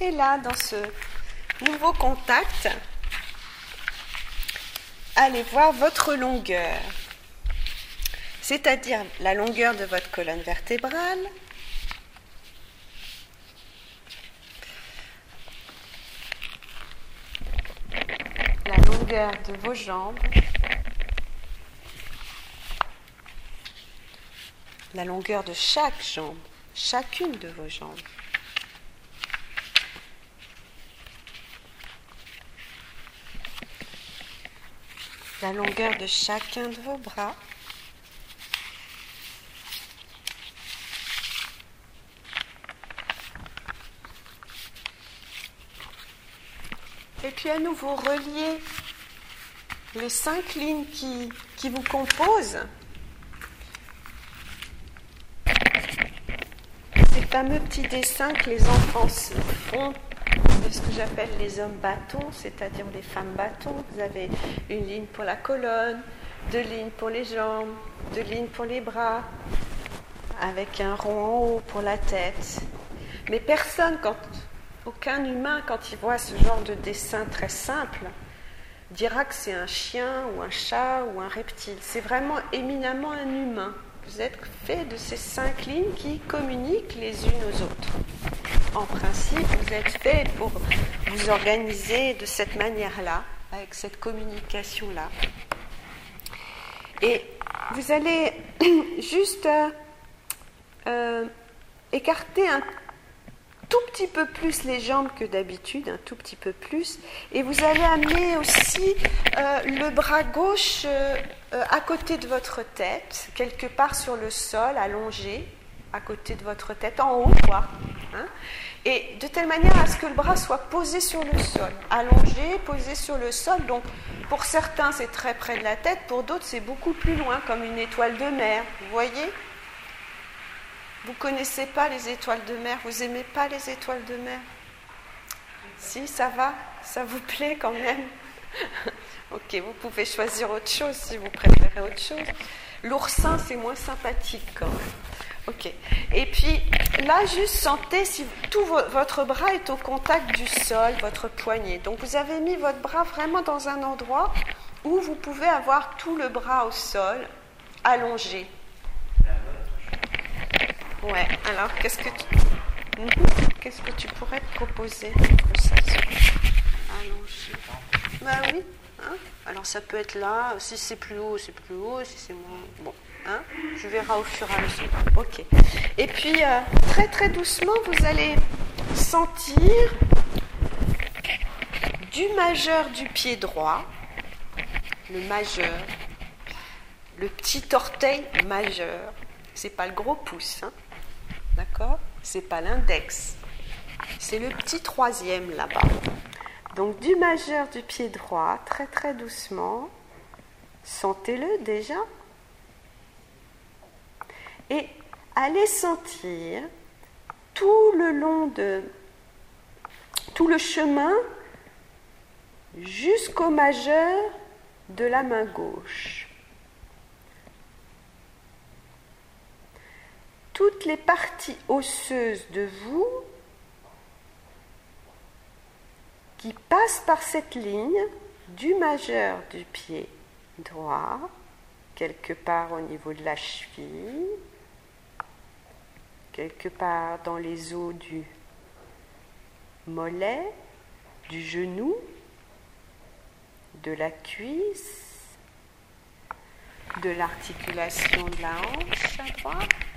Et là, dans ce nouveau contact, allez voir votre longueur, c'est-à-dire la longueur de votre colonne vertébrale, la longueur de vos jambes, la longueur de chaque jambe, chacune de vos jambes. La longueur de chacun de vos bras. Et puis à nouveau relier les cinq lignes qui, qui vous composent. Fameux petits dessins que les enfants font de ce que j'appelle les hommes bâtons, c'est-à-dire les femmes bâtons. Vous avez une ligne pour la colonne, deux lignes pour les jambes, deux lignes pour les bras, avec un rond en haut pour la tête. Mais personne, aucun humain, quand il voit ce genre de dessin très simple, dira que c'est un chien ou un chat ou un reptile. C'est vraiment éminemment un humain. Vous êtes fait de ces cinq lignes qui communiquent les unes aux autres. En principe, vous êtes fait pour vous organiser de cette manière-là, avec cette communication-là. Et vous allez juste euh, écarter un tout petit peu plus les jambes que d'habitude, un tout petit peu plus, et vous allez amener aussi euh, le bras gauche euh, euh, à côté de votre tête, quelque part sur le sol, allongé, à côté de votre tête, en haut, quoi. Hein. et de telle manière à ce que le bras soit posé sur le sol, allongé, posé sur le sol. Donc, pour certains, c'est très près de la tête, pour d'autres, c'est beaucoup plus loin, comme une étoile de mer. Vous voyez vous connaissez pas les étoiles de mer Vous aimez pas les étoiles de mer Si, ça va Ça vous plaît quand même Ok, vous pouvez choisir autre chose si vous préférez autre chose. L'oursin, c'est moins sympathique quand même. Ok. Et puis là, juste sentez si tout votre bras est au contact du sol, votre poignet. Donc vous avez mis votre bras vraiment dans un endroit où vous pouvez avoir tout le bras au sol, allongé. Ouais, alors qu'est-ce que tu, mhm. qu'est-ce que tu pourrais proposer que ça Bah oui. Hein alors ça peut être là, si c'est plus haut, c'est plus haut, si c'est moins. Bon, hein je verrai au fur et à mesure. Ok. Et puis, euh, très très doucement, vous allez sentir du majeur du pied droit, le majeur, le petit orteil majeur. C'est pas le gros pouce, hein D'accord C'est pas l'index. C'est le petit troisième là-bas. Donc du majeur du pied droit, très très doucement. Sentez-le déjà. Et allez sentir tout le long de tout le chemin jusqu'au majeur de la main gauche. Toutes les parties osseuses de vous qui passent par cette ligne du majeur du pied droit, quelque part au niveau de la cheville, quelque part dans les os du mollet, du genou, de la cuisse, de l'articulation de la hanche à droite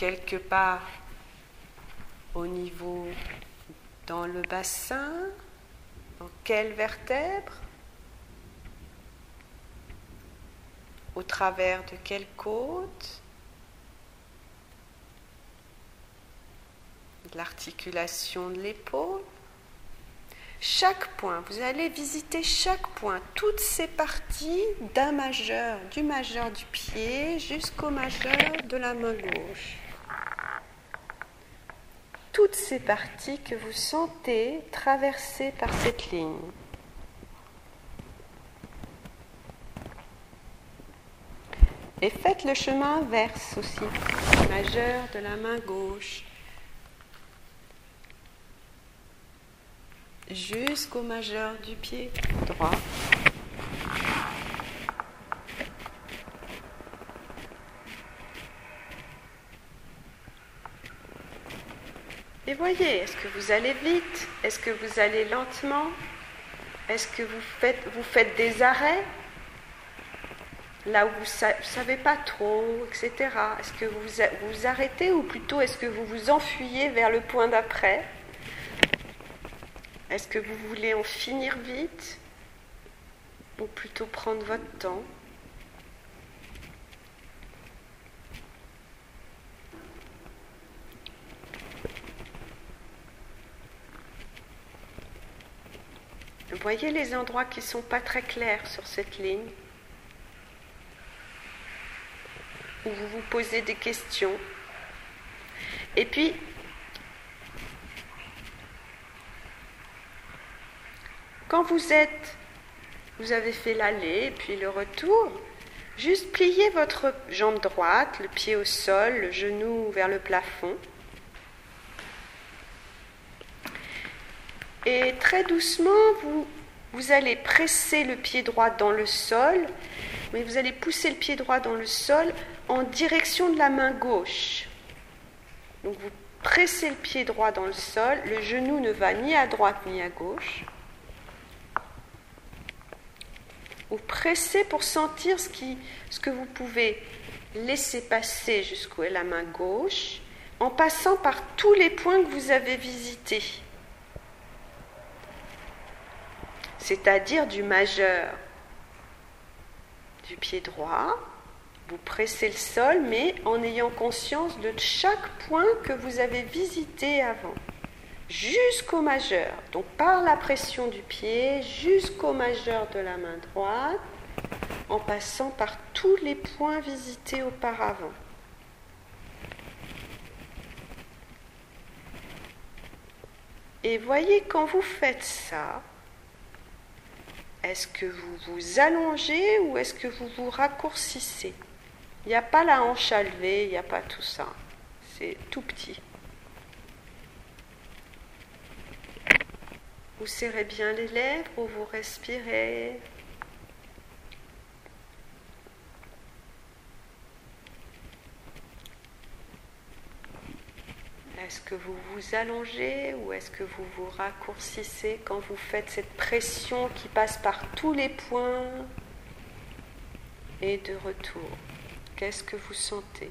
quelque part au niveau dans le bassin, dans quelle vertèbre, au travers de quelle côte, l'articulation de l'épaule? Chaque point, vous allez visiter chaque point, toutes ces parties d'un majeur, du majeur du pied jusqu'au majeur de la main gauche toutes ces parties que vous sentez traversées par cette ligne. Et faites le chemin inverse aussi, majeur de la main gauche, jusqu'au majeur du pied droit. Et voyez, est-ce que vous allez vite? Est-ce que vous allez lentement? Est-ce que vous faites, des arrêts? Là où vous ne savez pas trop, etc. Est-ce que vous vous arrêtez ou plutôt est-ce que vous vous enfuyez vers le point d'après? Est-ce que vous voulez en finir vite ou plutôt prendre votre temps? Voyez les endroits qui ne sont pas très clairs sur cette ligne, où vous vous posez des questions. Et puis, quand vous êtes, vous avez fait l'aller puis le retour, juste pliez votre jambe droite, le pied au sol, le genou vers le plafond. Et très doucement, vous, allez presser le pied droit dans le sol, mais vous allez pousser le pied droit dans le sol en direction de la main gauche. Donc vous pressez le pied droit dans le sol, le genou ne va ni à droite ni à gauche. Vous pressez pour sentir ce, ce que vous pouvez laisser passer jusqu'où est la main gauche, en passant par tous les points que vous avez visités. C'est-à-dire du majeur du pied droit. Vous pressez le sol, mais en ayant conscience de chaque point que vous avez visité avant, jusqu'au majeur. Donc par la pression du pied, jusqu'au majeur de la main droite, en passant par tous les points visités auparavant. Et voyez, quand vous faites ça, est-ce que vous vous allongez ou est-ce que vous vous raccourcissez? Il n'y a pas la hanche à lever, il n'y a pas tout ça. C'est tout petit. Vous serrez bien les lèvres ou vous respirez? Est-ce que vous vous allongez ou est-ce que vous vous raccourcissez quand vous faites cette pression qui passe par tous les points et de retour? Qu'est-ce que vous sentez?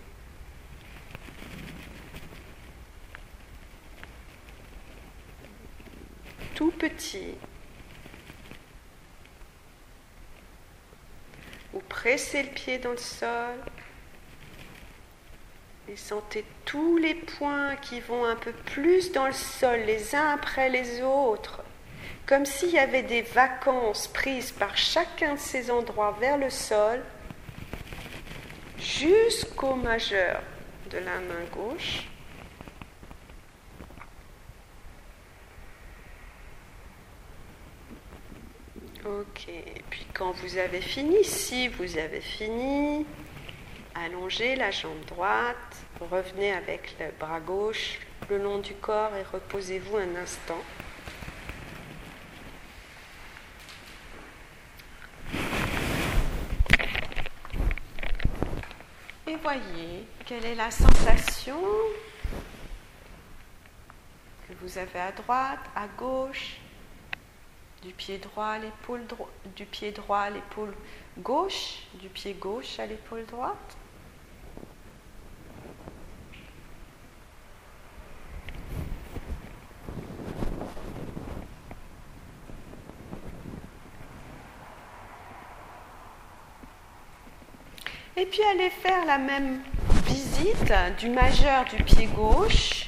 Tout petit. Vous pressez le pied dans le sol et sentez tous les points qui vont un peu plus dans le sol, les uns après les autres, comme s'il y avait des vacances prises par chacun de ces endroits vers le sol, jusqu'au majeur de la main gauche. Ok, puis quand vous avez fini, si vous avez fini, allongez la jambe droite, revenez avec le bras gauche le long du corps et reposez-vous un instant. Et voyez quelle est la sensation que vous avez à droite, à gauche, du pied droit à l'épaule du pied droit à l'épaule gauche, du pied gauche à l'épaule droite. Et puis allez faire la même visite du majeur du pied gauche.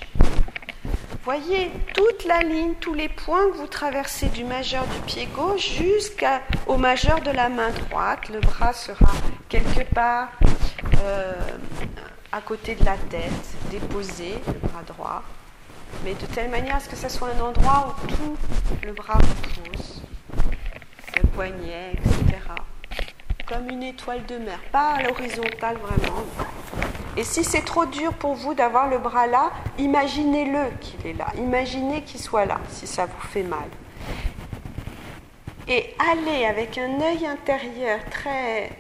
Voyez toute la ligne, tous les points que vous traversez du majeur du pied gauche jusqu'au majeur de la main droite. Le bras sera quelque part euh, à côté de la tête, déposé, le bras droit. Mais de telle manière à ce que ce soit un endroit où tout le bras repose, le poignet, etc comme une étoile de mer, pas à l'horizontale vraiment. Et si c'est trop dur pour vous d'avoir le bras là, imaginez-le qu'il est là, imaginez qu'il soit là, si ça vous fait mal. Et allez avec un œil intérieur très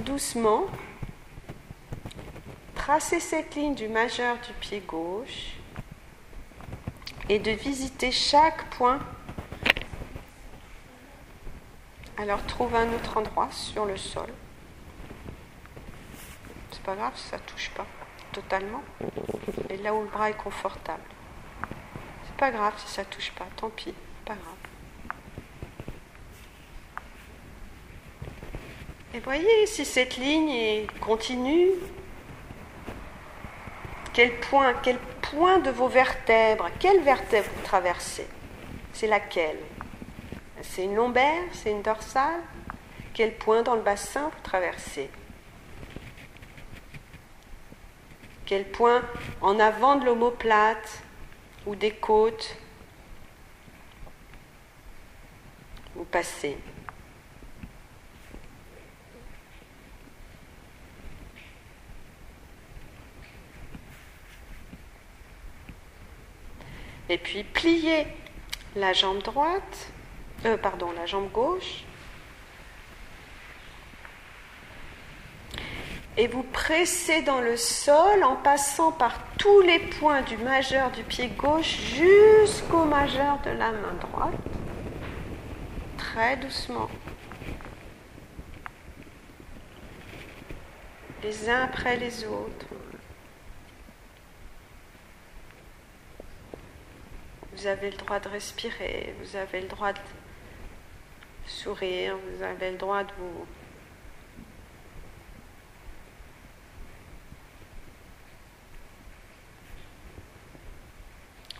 doucement, tracer cette ligne du majeur du pied gauche et de visiter chaque point. Alors trouve un autre endroit sur le sol. C'est pas grave, ça touche pas totalement. Et là où le bras est confortable. C'est pas grave si ça touche pas, tant pis, pas grave. Et voyez si cette ligne est continue. Quel point, quel point de vos vertèbres, quelle vertèbre vous traversez C'est laquelle? C'est une lombaire C'est une dorsale. Quel point dans le bassin vous traversez Quel point en avant de l'omoplate ou des côtes vous passez? Et puis pliez la jambe droite, euh, pardon, la jambe gauche. Et vous pressez dans le sol en passant par tous les points du majeur du pied gauche jusqu'au majeur de la main droite. Très doucement. Les uns après les autres. Vous avez le droit de respirer, vous avez le droit de vous avez le droit de vous...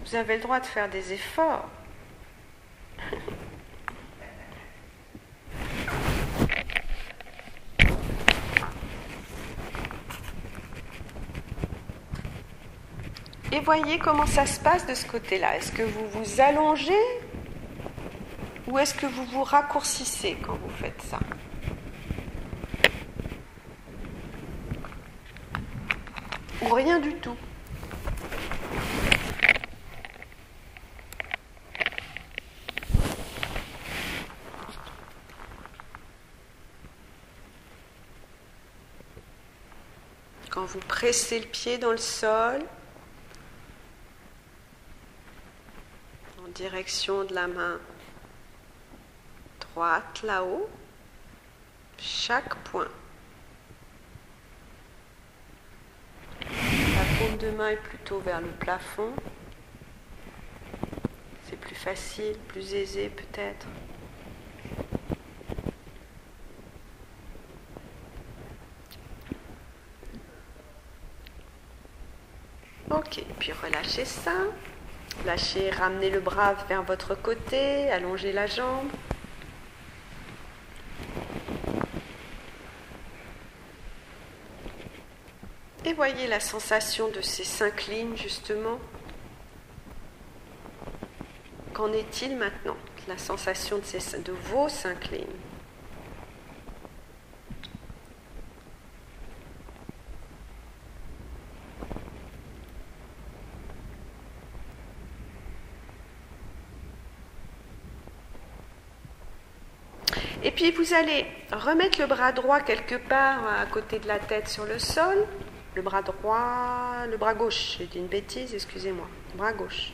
Vous avez le droit de faire des efforts. Et voyez comment ça se passe de ce côté-là. Est-ce que vous vous allongez ou est-ce que vous vous raccourcissez quand vous faites ça Ou rien du tout. Quand vous pressez le pied dans le sol, direction de la main droite là-haut, chaque point. La paume de main est plutôt vers le plafond. C'est plus facile, plus aisé peut-être. Ok, puis relâchez ça. Lâchez, ramenez le bras vers votre côté, allongez la jambe. Et voyez la sensation de ces cinq lignes justement? Qu'en est-il maintenant La sensation de, ces, de vos cinq lignes? Et puis vous allez remettre le bras droit quelque part à côté de la tête sur le sol. Le bras droit, le bras gauche, j'ai dit une bêtise, excusez-moi. Bras gauche.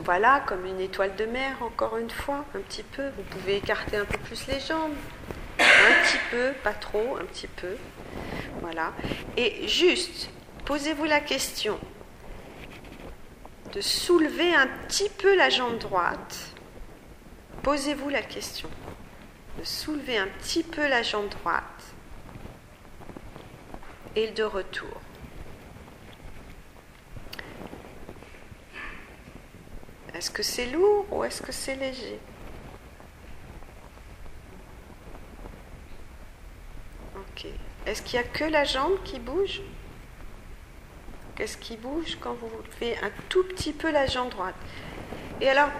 Voilà, comme une étoile de mer, encore une fois, un petit peu. Vous pouvez écarter un peu plus les jambes. Un petit peu, pas trop, un petit peu. Voilà. Et juste, posez-vous la question de soulever un petit peu la jambe droite Posez-vous la question de soulever un petit peu la jambe droite de retour. Est-ce que c'est lourd ou est-ce que c'est léger? Ok. Est-ce qu'il n'y a que la jambe qui bouge? Qu'est-ce qui bouge quand vous faites un tout petit peu la jambe droite? Et alors,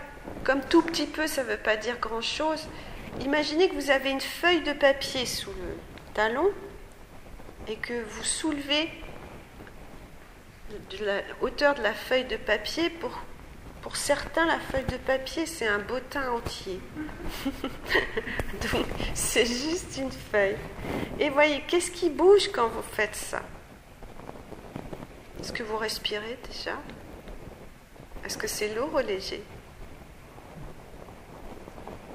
comme tout petit peu, ça ne veut pas dire grand-chose. Imaginez que vous avez une feuille de papier sous le talon et que vous soulevez de la hauteur de la feuille de papier pour Pour certains, la feuille de papier, c'est un bottin entier. Donc, c'est juste une feuille. Et voyez, qu'est-ce qui bouge quand vous faites ça? Est-ce que vous respirez déjà? Est-ce que c'est lourd ou léger?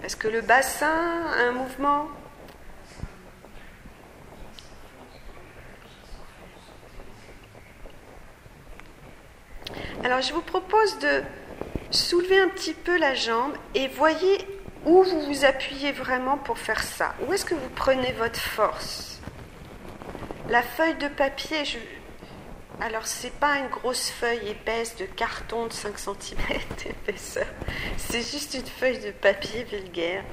Est-ce que le bassin a un mouvement? Alors je vous propose de soulevez un petit peu la jambe et voyez où vous vous appuyez vraiment pour faire ça. Où est-ce que vous prenez votre force? La feuille de papier, je... alors c'est pas une grosse feuille épaisse de carton de 5 cm d'épaisseur, c'est juste une feuille de papier vulgaire,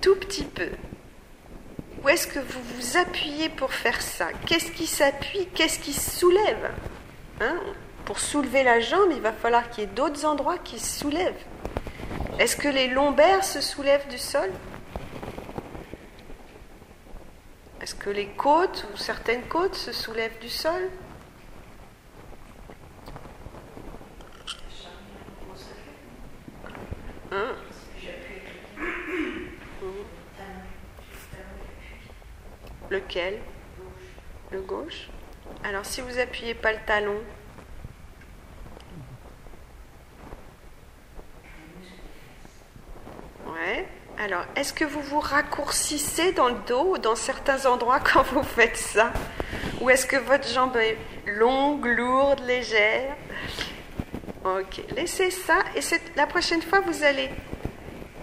tout petit peu. Où est-ce que vous vous appuyez pour faire ça? Qu'est-ce qui s'appuie? Qu'est-ce qui soulève? Hein? Pour soulever la jambe, il va falloir qu'il y ait d'autres endroits qui se soulèvent. Est-ce que les lombaires se soulèvent du sol? Est-ce que les côtes ou certaines côtes se soulèvent du sol? Hein? Lequel? Le gauche. Alors si vous appuyez pas le talon, Alors, est-ce que vous vous raccourcissez dans le dos ou dans certains endroits quand vous faites ça? Ou est-ce que votre jambe est longue, lourde, légère? Ok, laissez ça et la prochaine fois, vous allez...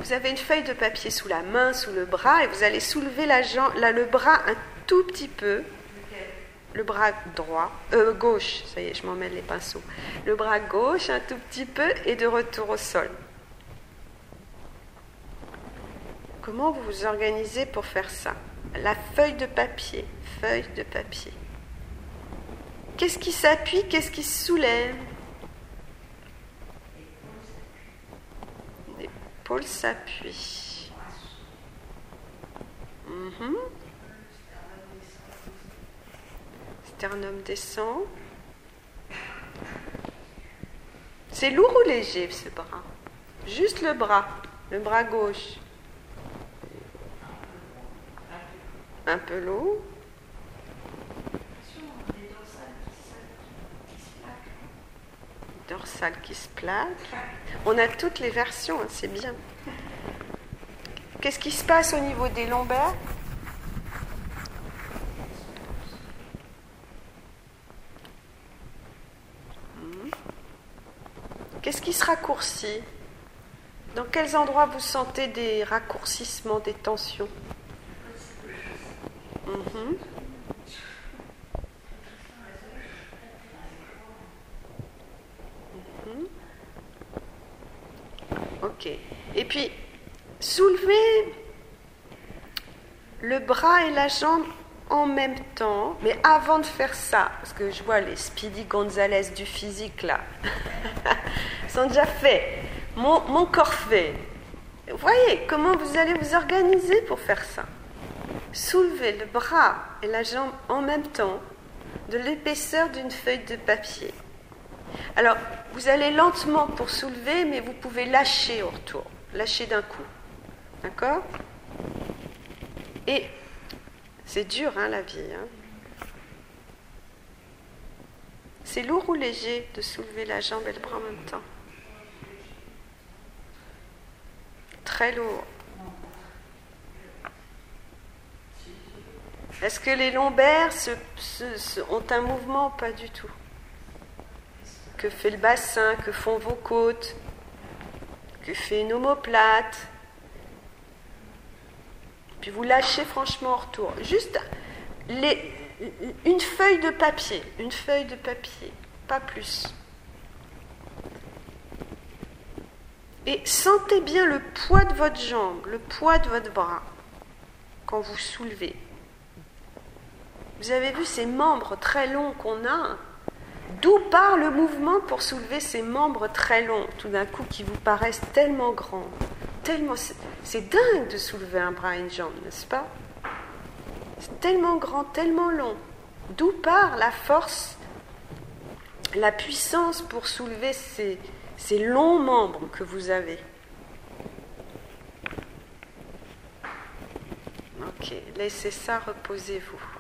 Vous avez une feuille de papier sous la main, sous le bras, et vous allez soulever la jambe, là, le bras un tout petit peu. Le bras droit, euh, gauche, ça y est, je m'emmène les pinceaux. Le bras gauche un tout petit peu et de retour au sol. Comment vous vous organisez pour faire ça? La feuille de papier, feuille de papier. Qu'est-ce qui s'appuie Qu'est-ce qui se soulève? L'épaule s'appuie. Mhm. Sternum descend. C'est lourd ou léger ce bras? Juste le bras, le bras gauche. Un peu lourd. Dorsale qui se plaque. On a toutes les versions, hein, c'est bien. Qu'est-ce qui se passe au niveau des lombaires? Hmm. Qu'est-ce qui se raccourcit? Dans quels endroits vous sentez des raccourcissements, des tensions? Mhm. Ok. Et puis, soulevez le bras et la jambe en même temps, mais avant de faire ça, parce que je vois les Speedy Gonzalez du physique là, sont déjà faits. Mon, mon corps fait. Voyez comment vous allez vous organiser pour faire ça? Soulevez le bras et la jambe en même temps de l'épaisseur d'une feuille de papier. Alors, vous allez lentement pour soulever, mais vous pouvez lâcher au retour, lâcher d'un coup. D'accord? Et c'est dur, hein, la vie. Hein c'est lourd ou léger de soulever la jambe et le bras en même temps? Très lourd. Est-ce que les lombaires ont un mouvement Pas du tout? Que fait le bassin? Que font vos côtes? Que fait une omoplate? Puis vous lâchez franchement en retour. Juste une feuille de papier, une feuille de papier, pas plus. Et sentez bien le poids de votre jambe, le poids de votre bras quand vous soulevez. Vous avez vu ces membres très longs qu'on a D'où part le mouvement pour soulever ces membres très longs, tout d'un coup, qui vous paraissent tellement grands tellement, C'est dingue de soulever un bras et une jambe, n'est-ce pas? C'est tellement grand, tellement long. D'où part la force, la puissance pour soulever ces, ces longs membres que vous avez? Ok, laissez ça, reposez-vous.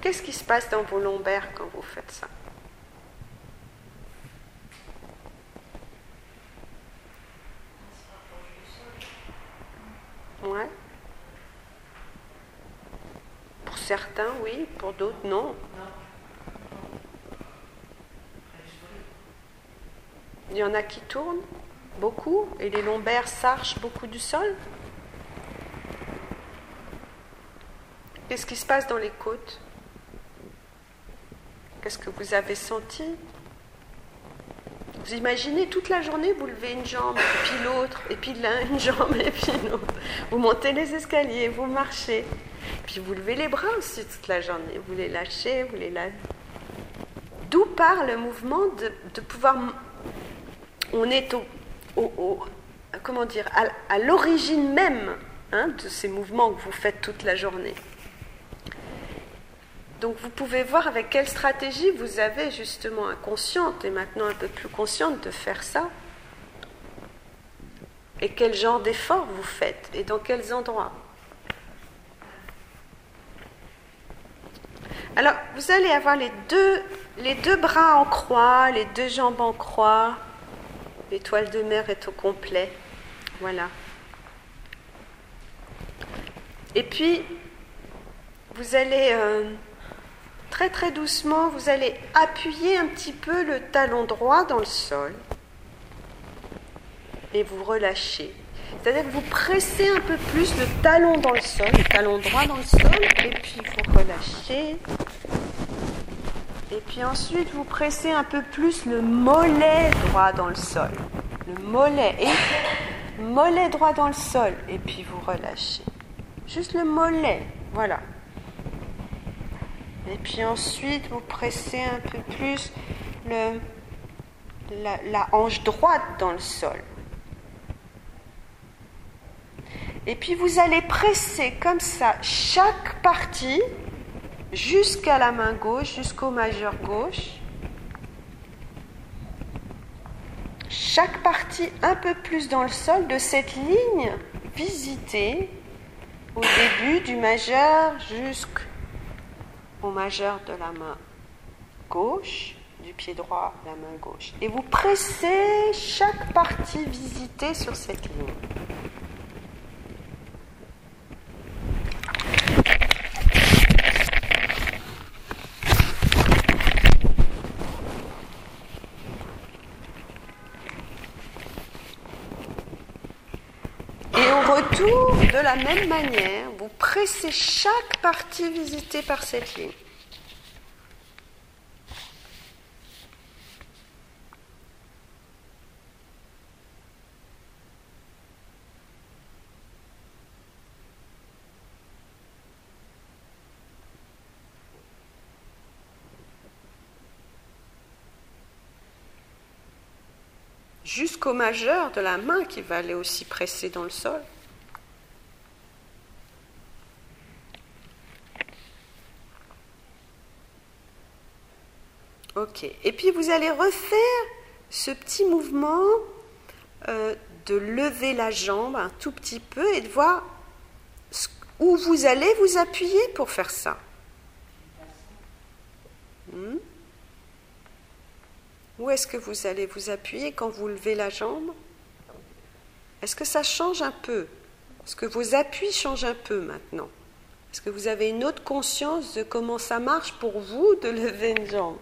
Qu'est-ce qui se passe dans vos lombaires quand vous faites ça Ouais. Pour certains, oui, pour d'autres, non. Il y en a qui tournent beaucoup et les lombaires s'archent beaucoup du sol. Qu'est-ce qui se passe dans les côtes Qu'est-ce que vous avez senti? Vous imaginez toute la journée, vous levez une jambe, et puis l'autre, et puis l'un, une jambe, et puis l'autre. Vous montez les escaliers, vous marchez. Puis vous levez les bras aussi toute la journée. Vous les lâchez, vous les lâchez. D'où part le mouvement de, pouvoir. On est au, comment dire, à, l'origine même hein, de ces mouvements que vous faites toute la journée. Donc vous pouvez voir avec quelle stratégie vous avez justement inconsciente et maintenant un peu plus consciente de faire ça. Et quel genre d'effort vous faites et dans quels endroits. Alors vous allez avoir les deux, les deux bras en croix, les deux jambes en croix. L'étoile de mer est au complet. Voilà. Et puis, vous allez... Euh, très très doucement, vous allez appuyer un petit peu le talon droit dans le sol et vous relâchez. C'est-à-dire que vous pressez un peu plus le talon dans le sol, le talon droit dans le sol, et puis vous relâchez. Et puis ensuite, vous pressez un peu plus le mollet droit dans le sol. Le mollet. Et mollet droit dans le sol. Et puis vous relâchez. Juste le mollet. Voilà. Et puis ensuite, vous pressez un peu plus le, la, hanche droite dans le sol. Et puis vous allez presser comme ça chaque partie jusqu'à la main gauche, jusqu'au majeur gauche. Chaque partie un peu plus dans le sol de cette ligne visitée au début du majeur jusqu'au au majeur de la main gauche, du pied droit, la main gauche. Et vous pressez chaque partie visitée sur cette ligne. Et au retour, de la même manière, vous pressez chaque partie visitée par cette ligne. Majeur de la main qui va aller aussi presser dans le sol. Ok. Et puis vous allez refaire ce petit mouvement euh, de lever la jambe un tout petit peu et de voir où vous allez vous appuyer pour faire ça. Hmm? Où est-ce que vous allez vous appuyer quand vous levez la jambe? Est-ce que ça change un peu? Est-ce que vos appuis changent un peu maintenant? Est-ce que vous avez une autre conscience de comment ça marche pour vous de lever une jambe?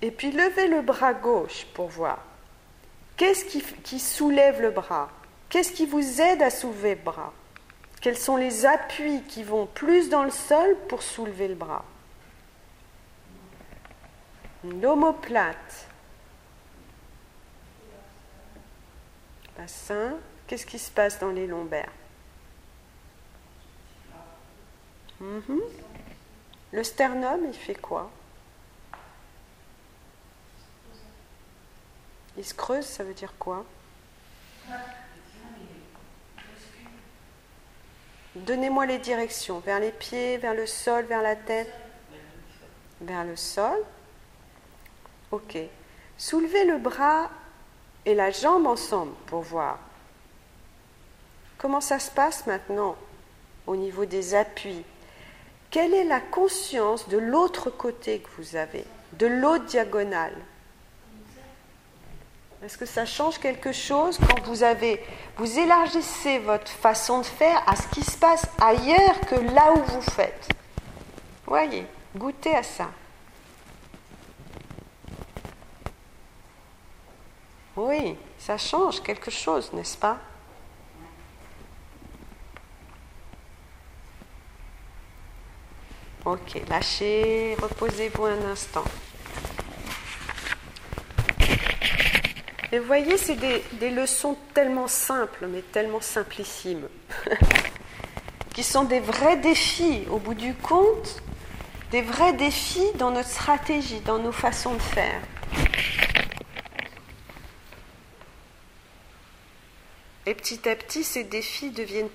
Et puis levez le bras gauche pour voir. Qu'est-ce qui, qui, soulève le bras? Qu'est-ce qui vous aide à soulever le bras? Quels sont les appuis qui vont plus dans le sol pour soulever le bras? L'omoplate. Bassin. Qu'est-ce qui se passe dans les lombaires? Mhm. Le sternum, il fait quoi? Il se creuse, ça veut dire quoi? Donnez-moi les directions. Vers les pieds, vers le sol, vers la tête Vers le sol. Ok. Soulevez le bras et la jambe ensemble pour voir. Comment ça se passe maintenant au niveau des appuis? Quelle est la conscience de l'autre côté que vous avez, de l'autre diagonale? Est-ce que ça change quelque chose quand vous avez, vous élargissez votre façon de faire à ce qui se passe ailleurs que là où vous faites? Voyez, goûtez à ça. Oui, ça change quelque chose, n'est-ce pas? Ok, lâchez, reposez-vous un instant. Et voyez, c'est des, des, leçons tellement simples, mais tellement simplissimes, qui sont des vrais défis au bout du compte, des vrais défis dans notre stratégie, dans nos façons de faire. Petit à petit, ces défis deviennent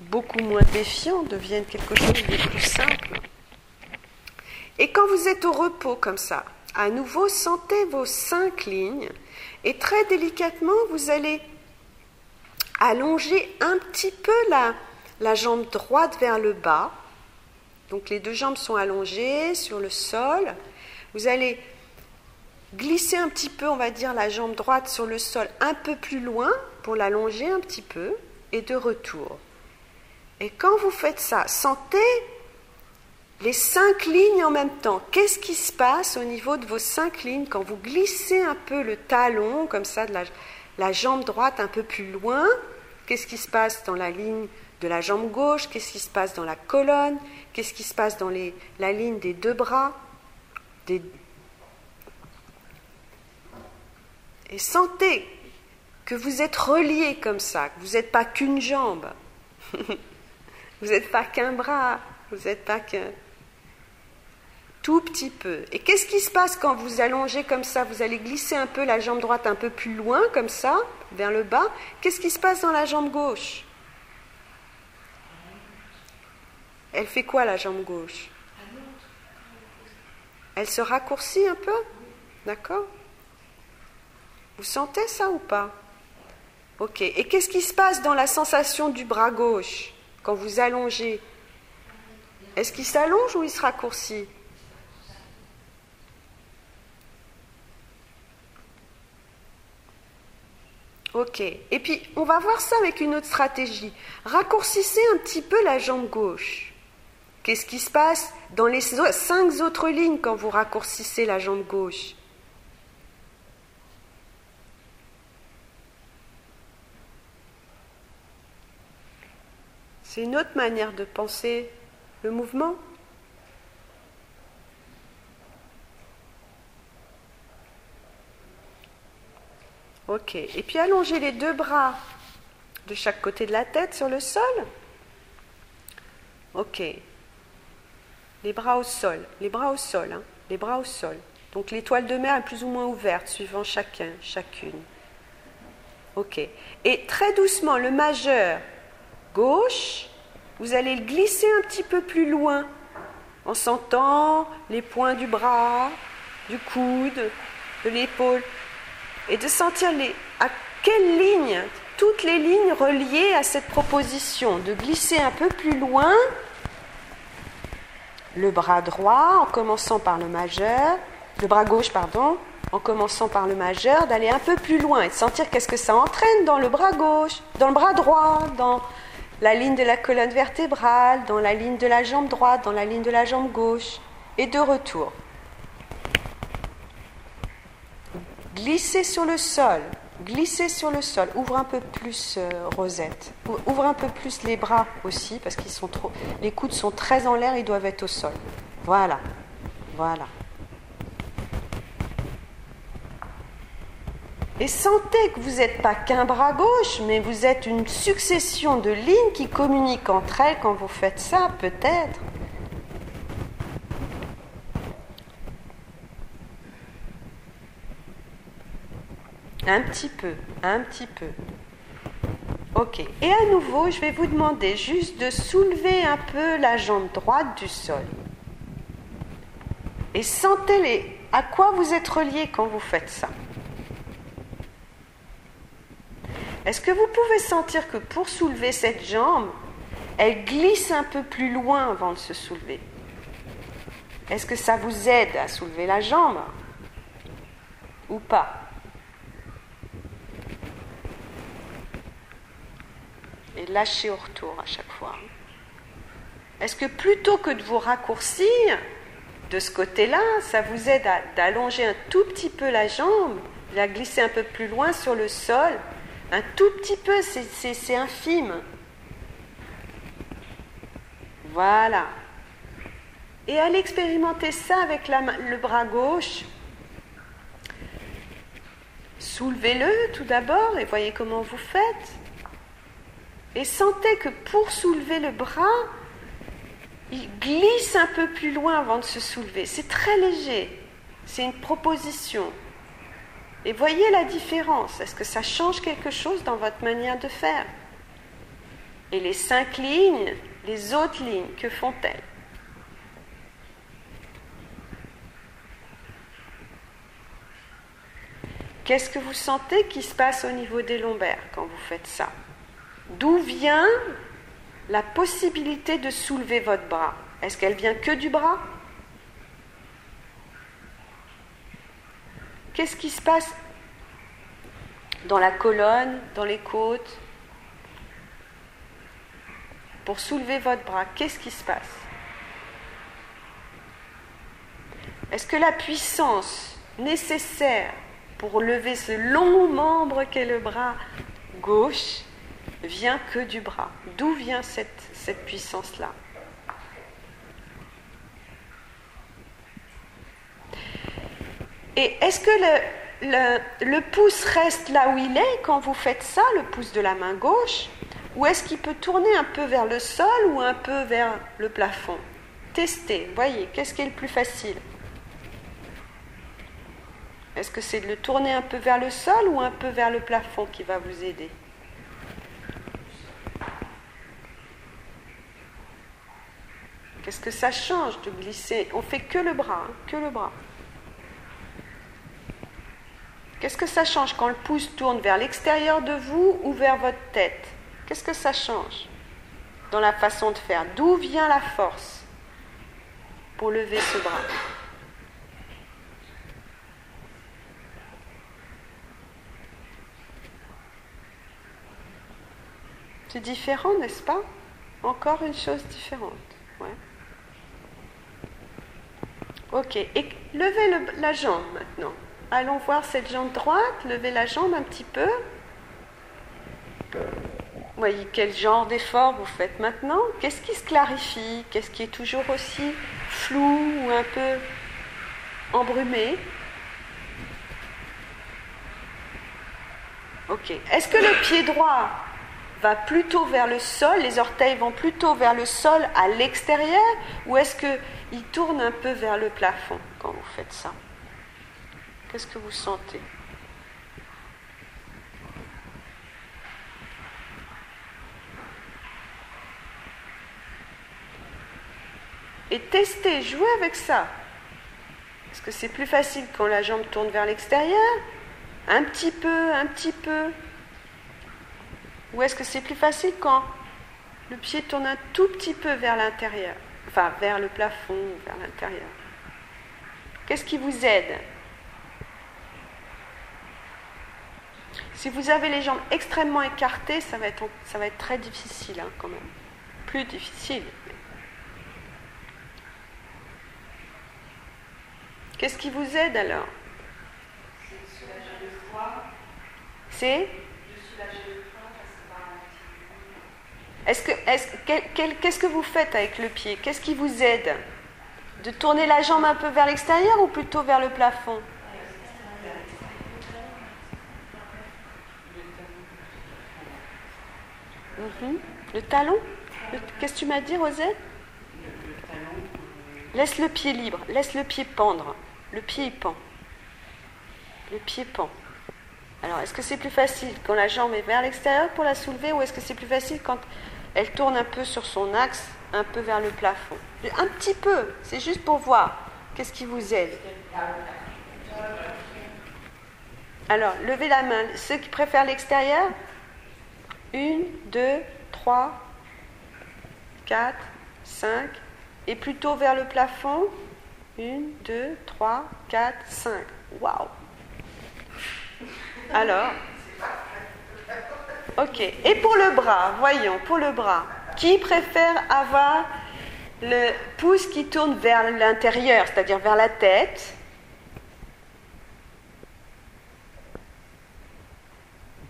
beaucoup moins défiants, deviennent quelque chose de plus simple. Et quand vous êtes au repos comme ça, à nouveau, sentez vos cinq lignes et très délicatement, vous allez allonger un petit peu la, jambe droite vers le bas. Donc les deux jambes sont allongées sur le sol. Vous allez glisser un petit peu, on va dire, la jambe droite sur le sol un peu plus loin pour l'allonger un petit peu et de retour. Et quand vous faites ça, sentez les cinq lignes en même temps. Qu'est-ce qui se passe au niveau de vos cinq lignes quand vous glissez un peu le talon, comme ça, de la, jambe droite un peu plus loin? Qu'est-ce qui se passe dans la ligne de la jambe gauche? Qu'est-ce qui se passe dans la colonne? Qu'est-ce qui se passe dans la ligne des deux bras? Et sentez que vous êtes relié comme ça, que vous n'êtes pas qu'une jambe, vous n'êtes pas qu'un bras, vous n'êtes pas qu'un tout petit peu. Et qu'est-ce qui se passe quand vous allongez comme ça? Vous allez glisser un peu la jambe droite un peu plus loin, comme ça, vers le bas. Qu'est-ce qui se passe dans la jambe gauche? Elle fait quoi la jambe gauche? Elle se raccourcit un peu? D'accord. Vous sentez ça ou pas? Ok. Et qu'est-ce qui se passe dans la sensation du bras gauche quand vous allongez? Est-ce qu'il s'allonge ou il se raccourcit? Ok. Et puis, on va voir ça avec une autre stratégie. Raccourcissez un petit peu la jambe gauche. Qu'est-ce qui se passe dans les cinq autres lignes quand vous raccourcissez la jambe gauche? C'est une autre manière de penser le mouvement. Ok. Et puis allongez les deux bras de chaque côté de la tête sur le sol. Ok. Les bras au sol. Les bras au sol. Hein. Les bras au sol. Donc l'étoile de mer est plus ou moins ouverte suivant chacun, chacune. Ok. Et très doucement, le majeur gauche, vous allez le glisser un petit peu plus loin en sentant les points du bras, du coude, de l'épaule et de sentir les, à quelle ligne, toutes les lignes reliées à cette proposition, de glisser un peu plus loin le bras droit en commençant par le majeur, le bras gauche, pardon, en commençant par le majeur, d'aller un peu plus loin et de sentir qu'est-ce que ça entraîne dans le bras gauche, dans le bras droit, dans la ligne de la colonne vertébrale, dans la ligne de la jambe droite, dans la ligne de la jambe gauche, et de retour. Glissez sur le sol, glissez sur le sol. Ouvre un peu plus euh, Rosette. Ouvre un peu plus les bras aussi parce qu'ils sont trop. Les coudes sont très en l'air, ils doivent être au sol. Voilà, voilà. Et sentez que vous n'êtes pas qu'un bras gauche, mais vous êtes une succession de lignes qui communiquent entre elles quand vous faites ça, peut-être. Un petit peu, un petit peu. Ok. Et à nouveau, je vais vous demander juste de soulever un peu la jambe droite du sol. Et sentez les, à quoi vous êtes relié quand vous faites ça. Est-ce que vous pouvez sentir que pour soulever cette jambe, elle glisse un peu plus loin avant de se soulever? Est-ce que ça vous aide à soulever la jambe? Ou pas? Et lâchez au retour à chaque fois. Est-ce que plutôt que de vous raccourcir de ce côté-là, ça vous aide d'allonger un tout petit peu la jambe, la glisser un peu plus loin sur le sol un tout petit peu, c'est infime. Voilà. Et allez expérimenter ça avec le bras gauche. Soulevez-le tout d'abord et voyez comment vous faites. Et sentez que pour soulever le bras, il glisse un peu plus loin avant de se soulever. C'est très léger. C'est une proposition. Et voyez la différence. Est-ce que ça change quelque chose dans votre manière de faire? Et les cinq lignes, les autres lignes, que font-elles? Qu'est-ce que vous sentez qui se passe au niveau des lombaires quand vous faites ça? D'où vient la possibilité de soulever votre bras? Est-ce qu'elle vient que du bras? Qu'est-ce qui se passe dans la colonne, dans les côtes Pour soulever votre bras, qu'est-ce qui se passe? Est-ce que la puissance nécessaire pour lever ce long membre qu'est le bras gauche vient que du bras? D'où vient cette, puissance-là? Et est-ce que le, pouce reste là où il est quand vous faites ça, le pouce de la main gauche Ou est-ce qu'il peut tourner un peu vers le sol ou un peu vers le plafond? Testez, voyez, qu'est-ce qui est le plus facile? Est-ce que c'est de le tourner un peu vers le sol ou un peu vers le plafond qui va vous aider? Qu'est-ce que ça change de glisser? On fait que le bras, hein, que le bras. Qu'est-ce que ça change quand le pouce tourne vers l'extérieur de vous ou vers votre tête? Qu'est-ce que ça change dans la façon de faire? D'où vient la force pour lever ce bras? C'est différent, n'est-ce pas? Encore une chose différente. Ouais. Ok, et levez la jambe maintenant. Allons voir cette jambe droite, levez la jambe un petit peu. Voyez quel genre d'effort vous faites maintenant. Qu'est-ce qui se clarifie? Qu'est-ce qui est toujours aussi flou ou un peu embrumé? Ok. Est-ce que le pied droit va plutôt vers le sol, les orteils vont plutôt vers le sol à l'extérieur, ou est-ce qu'il tourne un peu vers le plafond quand vous faites ça? Qu'est-ce que vous sentez Et testez, jouez avec ça. Est-ce que c'est plus facile quand la jambe tourne vers l'extérieur Un petit peu, un petit peu. Ou est-ce que c'est plus facile quand le pied tourne un tout petit peu vers l'intérieur? Enfin, vers le plafond, vers l'intérieur. Qu'est-ce qui vous aide? Si vous avez les jambes extrêmement écartées, ça va être, très difficile hein, quand même. Plus difficile. Quest ce qui vous aide alors? C'est Est-ce que, est qu'est-ce que vous faites avec le pied? Qu'est-ce qui vous aide? De tourner la jambe un peu vers l'extérieur ou plutôt vers le plafond? Mhm. Le talon Qu'est-ce que tu m'as dit, Rosette Laisse le pied libre, laisse le pied pendre. Le pied pend. Le pied pend. Alors, est-ce que c'est plus facile quand la jambe est vers l'extérieur pour la soulever ou est-ce que c'est plus facile quand elle tourne un peu sur son axe, un peu vers le plafond Un petit peu, c'est juste pour voir. Qu'est-ce qui vous aide Alors, levez la main. Ceux qui préfèrent l'extérieur Une, deux, trois, quatre, cinq. Et plutôt vers le plafond Une, deux, trois, quatre, cinq. Waouh Alors Ok. Et pour le bras, voyons, pour le bras. Qui préfère avoir le pouce qui tourne vers l'intérieur, c'est-à-dire vers la tête?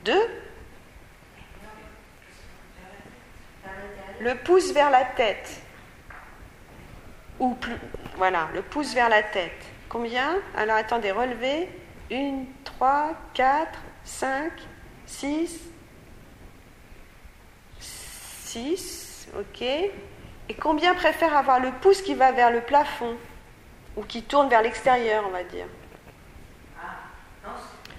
Deux Le pouce vers la tête. Ou plus. Voilà, le pouce vers la tête. Combien? Alors attendez, relevez. Une, trois, quatre, cinq, six, 6, ok. Et combien préfère avoir le pouce qui va vers le plafond? Ou qui tourne vers l'extérieur, on va dire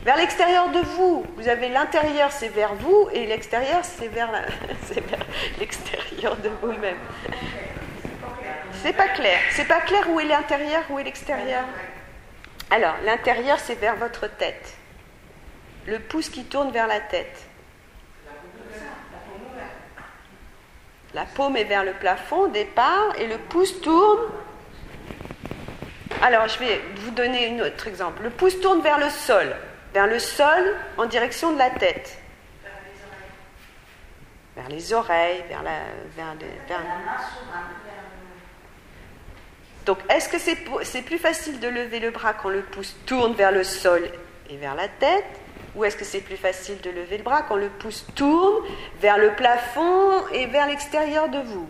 Vers l'extérieur de vous. Vous avez l'intérieur, c'est vers vous, et l'extérieur, c'est vers de vous-même. C'est pas clair. C'est pas clair où est l'intérieur, où est l'extérieur. Alors, l'intérieur, c'est vers votre tête. Le pouce qui tourne vers la tête. La paume est vers le plafond au départ et le pouce tourne. Alors, je vais vous donner un autre exemple. Le pouce tourne vers le sol, vers le sol en direction de la tête. Vers les oreilles, vers la. Vers vers... Donc, est-ce que c'est plus facile de lever le bras quand le pouce tourne vers le sol et vers la tête? Ou est-ce que c'est plus facile de lever le bras quand le pouce tourne vers le plafond et vers l'extérieur de vous?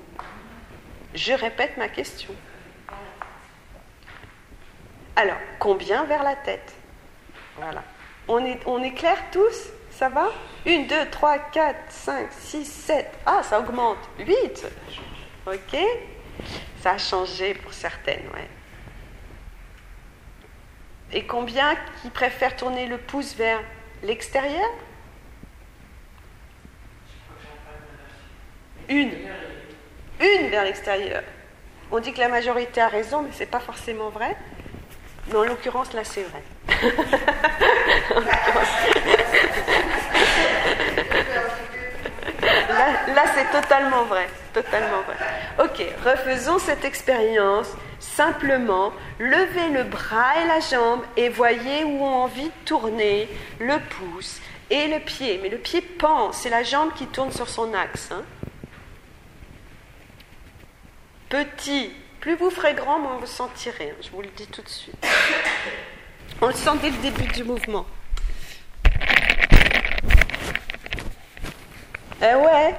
Je répète ma question. Alors, combien vers la tête? Voilà. On est, on est clair tous? Va? 1, 2, 3, 4, 5, 6, 7. Ah, ça augmente. 8. Ok Ça a changé pour certaines, ouais. Et combien qui préfèrent tourner le pouce vers L'extérieur? Une. Une vers l'extérieur. On dit que la majorité a raison, mais ce n'est pas forcément vrai. Mais en l'occurrence, là, c'est vrai. c'est totalement vrai. Totalement vrai. Ok, refaisons cette expérience Simplement, levez le bras et la jambe et voyez où ont envie de tourner le pouce et le pied. Mais le pied pend, c'est la jambe qui tourne sur son axe. Hein. Petit, plus vous ferez grand, moins vous sentirez. Hein, je vous le dis tout de suite. On le sent dès le début du mouvement. Eh ouais.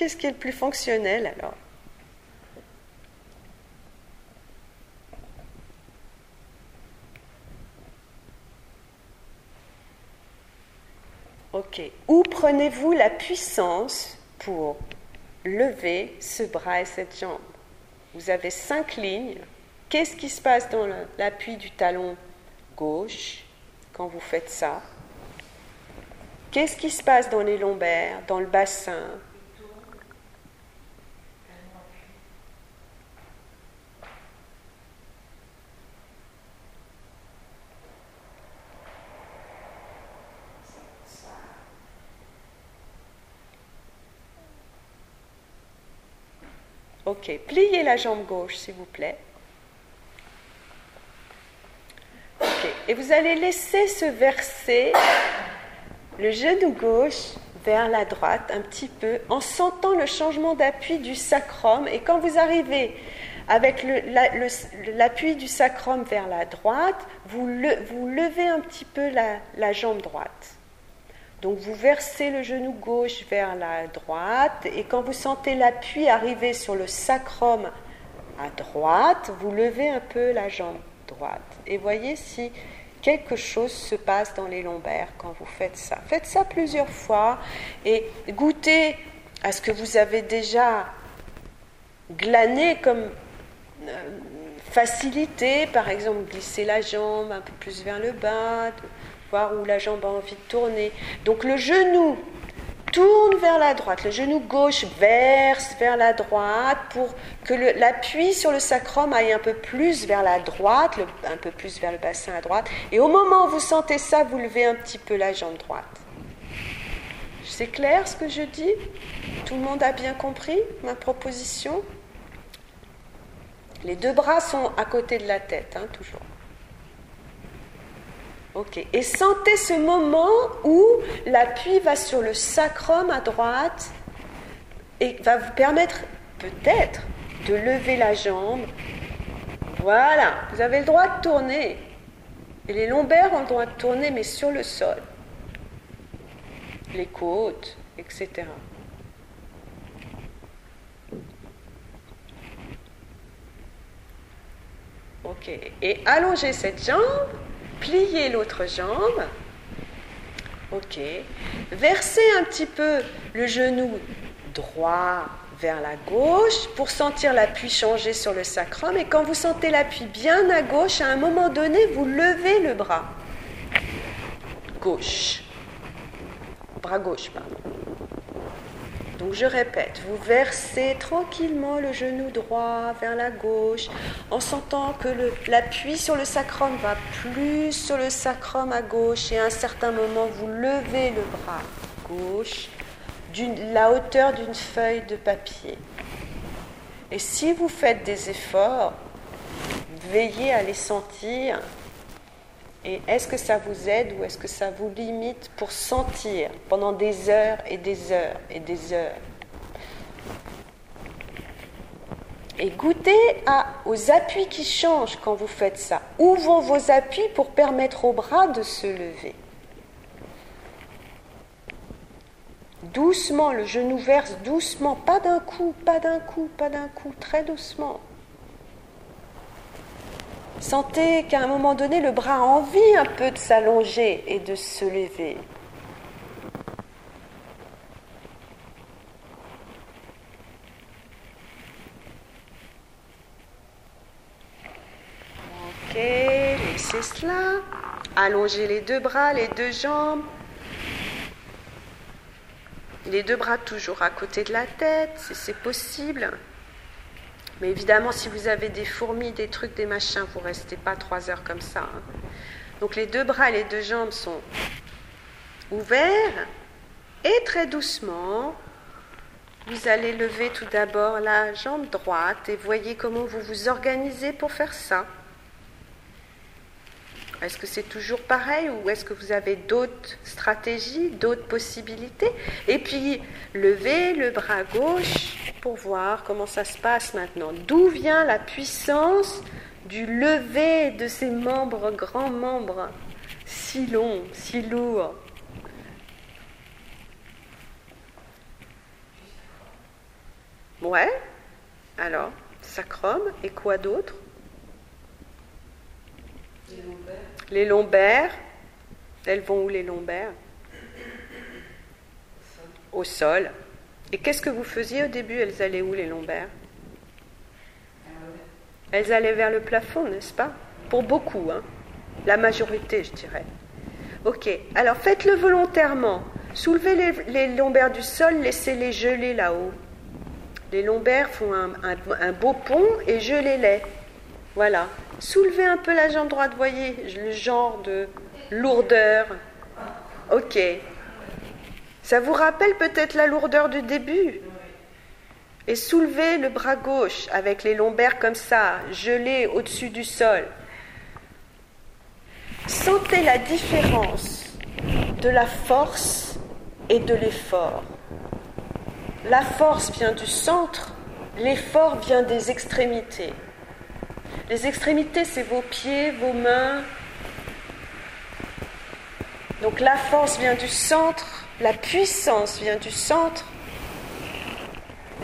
Qu'est-ce qui est le plus fonctionnel alors? Ok. Où prenez-vous la puissance pour lever ce bras et cette jambe? Vous avez cinq lignes. Qu'est-ce qui se passe dans l'appui du talon gauche quand vous faites ça? Qu'est-ce qui se passe dans les lombaires, dans le bassin? Ok, pliez la jambe gauche, s'il vous plaît. Et vous allez laisser se verser le genou gauche vers la droite un petit peu en sentant le changement d'appui du sacrum. Et quand vous arrivez avec l'appui du sacrum vers la droite, vous, levez un petit peu la jambe droite. Donc vous versez le genou gauche vers la droite et quand vous sentez l'appui arriver sur le sacrum à droite, vous levez un peu la jambe droite et voyez si quelque chose se passe dans les lombaires quand vous faites ça. Faites ça plusieurs fois et goûtez à ce que vous avez déjà glané comme euh, facilité, par exemple glisser la jambe un peu plus vers le bas, où la jambe a envie de tourner. Donc le genou tourne vers la droite, le genou gauche verse vers la droite pour que l'appui sur le sacrum aille un peu plus vers la droite, un peu plus vers le bassin à droite. Et au moment où vous sentez ça, vous levez un petit peu la jambe droite. C'est clair ce que je dis? Tout le monde a bien compris ma proposition? Les deux bras sont à côté de la tête, hein, toujours. Ok. Et sentez ce moment où l'appui va sur le sacrum à droite et va vous permettre peut-être de lever la jambe. Voilà. Vous avez le droit de tourner. Et les lombaires ont le droit de tourner, mais sur le sol les côtes, etc. Ok. Et allongez cette jambe, pliez l'autre jambe. Ok. Versez un petit peu le genou droit vers la gauche pour sentir l'appui changer sur le sacrum. Et quand vous sentez l'appui bien à gauche, à un moment donné, vous levez le bras gauche bras gauche, pardon. Donc je répète, vous versez tranquillement le genou droit vers la gauche en sentant que l'appui sur le sacrum va plus sur le sacrum à gauche et à un certain moment vous levez le bras gauche d'une la hauteur d'une feuille de papier. Et si vous faites des efforts, veillez à les sentir et est-ce que ça vous aide ou est-ce que ça vous limite pour sentir pendant des heures et des heures et des heures Et goûtez aux appuis qui changent quand vous faites ça. Où vont vos appuis pour permettre au bras de se lever? Doucement, le genou verse doucement, pas d'un coup, pas d'un coup, pas d'un coup, très doucement. Sentez qu'à un moment donné, le bras a envie un peu de s'allonger et de se lever. Ok, laissez cela. Allongez les deux bras, les deux jambes. Les deux bras toujours à côté de la tête, si c'est possible. Mais évidemment, si vous avez des fourmis, des trucs, des machins, vous ne restez pas trois heures comme ça. Hein. Donc les deux bras et les deux jambes sont ouverts et très doucement, vous allez lever tout d'abord la jambe droite et voyez comment vous vous organisez pour faire ça. Est-ce que c'est toujours pareil ou est-ce que vous avez d'autres stratégies, d'autres possibilités? Et puis, levez le bras gauche pour voir comment ça se passe maintenant. D'où vient la puissance du lever de ces membres, grands membres, si longs, si lourds? Ouais. Alors, sacrum et quoi d'autre? Les lombaires, elles vont où les lombaires? Au sol. Et qu'est-ce que vous faisiez au début? Elles allaient où les lombaires? Elles allaient vers le plafond, n'est-ce pas? Pour beaucoup, hein? La majorité, je dirais. Ok, alors faites-le volontairement. Soulevez les, lombaires du sol, laissez-les geler là-haut. Les lombaires font un, beau pont et gelez-les. Voilà. Soulevez un peu la jambe droite, voyez le genre de lourdeur. Ok. Ça vous rappelle peut-être la lourdeur du début? Et soulevez le bras gauche avec les lombaires comme ça, gelés au-dessus du sol. Sentez la différence de la force et de l'effort. La force vient du centre, l'effort vient des extrémités. Les extrémités, c'est vos pieds, vos mains. Donc la force vient du centre, la puissance vient du centre.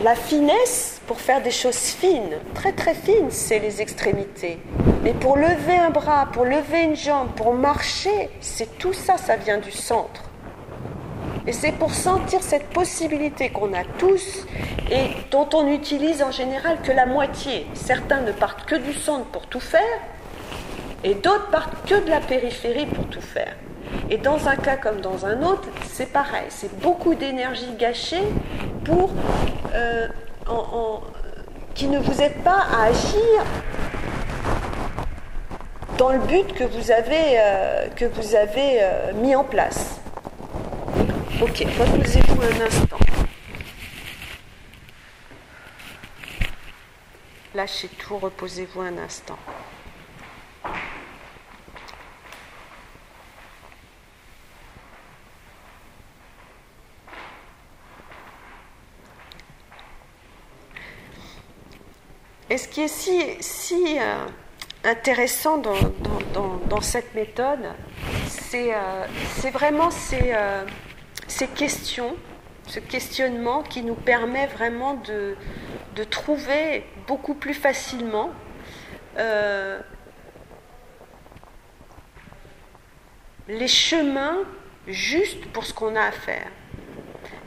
La finesse, pour faire des choses fines, très très fines, c'est les extrémités. Mais pour lever un bras, pour lever une jambe, pour marcher, c'est tout ça, ça vient du centre. Et c'est pour sentir cette possibilité qu'on a tous et dont on n'utilise en général que la moitié. Certains ne partent que du centre pour tout faire et d'autres partent que de la périphérie pour tout faire. Et dans un cas comme dans un autre, c'est pareil. C'est beaucoup d'énergie gâchée pour euh, qui ne vous aide pas à agir dans le but que vous avez, euh, que vous avez euh, mis en place. Ok, reposez-vous un instant. Lâchez tout, reposez-vous un instant. Et ce qui est si, si euh, intéressant dans, cette méthode, c'est euh, vraiment euh, ces, questions, ce questionnement qui nous permet vraiment de, trouver beaucoup plus facilement les chemins justes pour ce qu'on a à faire.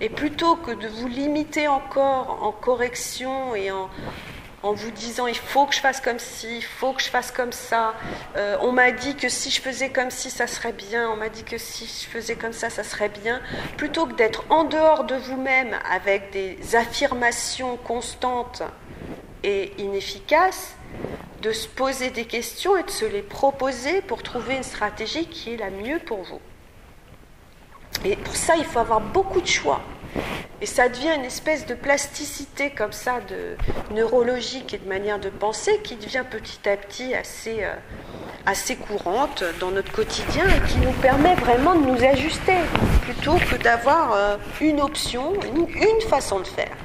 Et plutôt que de vous limiter encore en correction et en, en vous disant il faut que je fasse comme ci, il faut que je fasse comme ça. Euh, on m'a dit que si je faisais comme ci, ça serait bien. On m'a dit que si je faisais comme ça, ça serait bien. Plutôt que d'être en dehors de vous-même avec des affirmations constantes et inefficaces, de se poser des questions et de se les proposer pour trouver une stratégie qui est la mieux pour vous. Et pour ça, il faut avoir beaucoup de choix. Et ça devient une espèce de plasticité comme ça, de neurologique et de manière de penser qui devient petit à petit assez, euh, assez courante dans notre quotidien et qui nous permet vraiment de nous ajuster plutôt que d'avoir euh, une option, une, une façon de faire.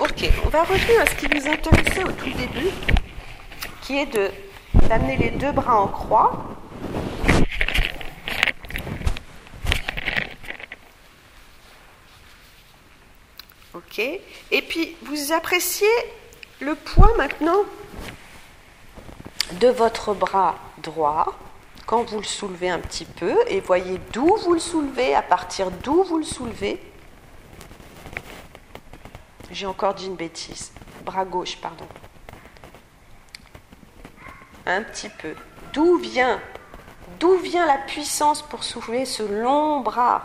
Ok, on va revenir à ce qui nous intéressait au tout début, qui est de d'amener les deux bras en croix Ok Et puis, vous appréciez le poids maintenant de votre bras droit quand vous le soulevez un petit peu et voyez d'où vous le soulevez, à partir d'où vous le soulevez. J'ai encore dit une bêtise. Bras gauche, pardon. Un petit peu. D'où vient D'où vient la puissance pour soulever ce long bras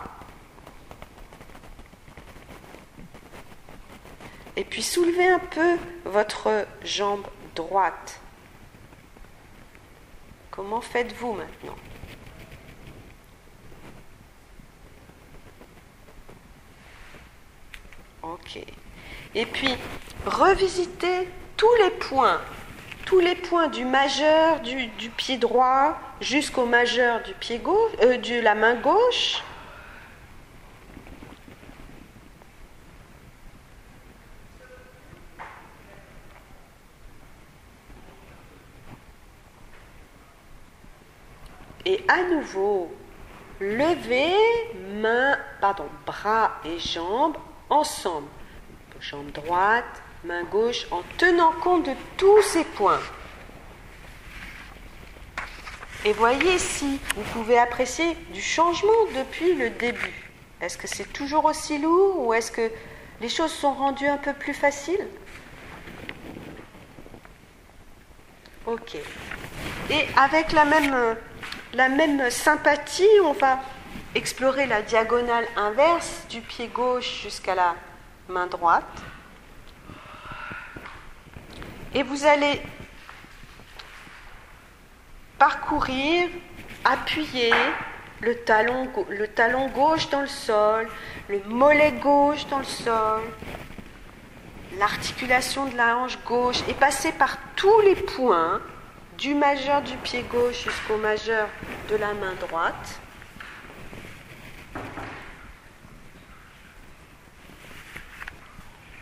Et puis soulevez un peu votre jambe droite. Comment faites-vous maintenant? Ok. Et puis, revisitez tous les points, tous les points du majeur du, pied droit jusqu'au majeur du pied gauche, euh, de la main gauche, Et à nouveau, lever main, pardon, bras et jambes ensemble. Jambe droite, main gauche, en tenant compte de tous ces points. Et voyez si vous pouvez apprécier du changement depuis le début. Est-ce que c'est toujours aussi lourd ou est-ce que les choses sont rendues un peu plus faciles? Ok. Et avec la même la même sympathie, on va explorer la diagonale inverse du pied gauche jusqu'à la main droite. Et vous allez parcourir, appuyer le talon, gauche dans le sol, le mollet gauche dans le sol, l'articulation de la hanche gauche et passer par tous les points du majeur du pied gauche jusqu'au majeur de la main droite.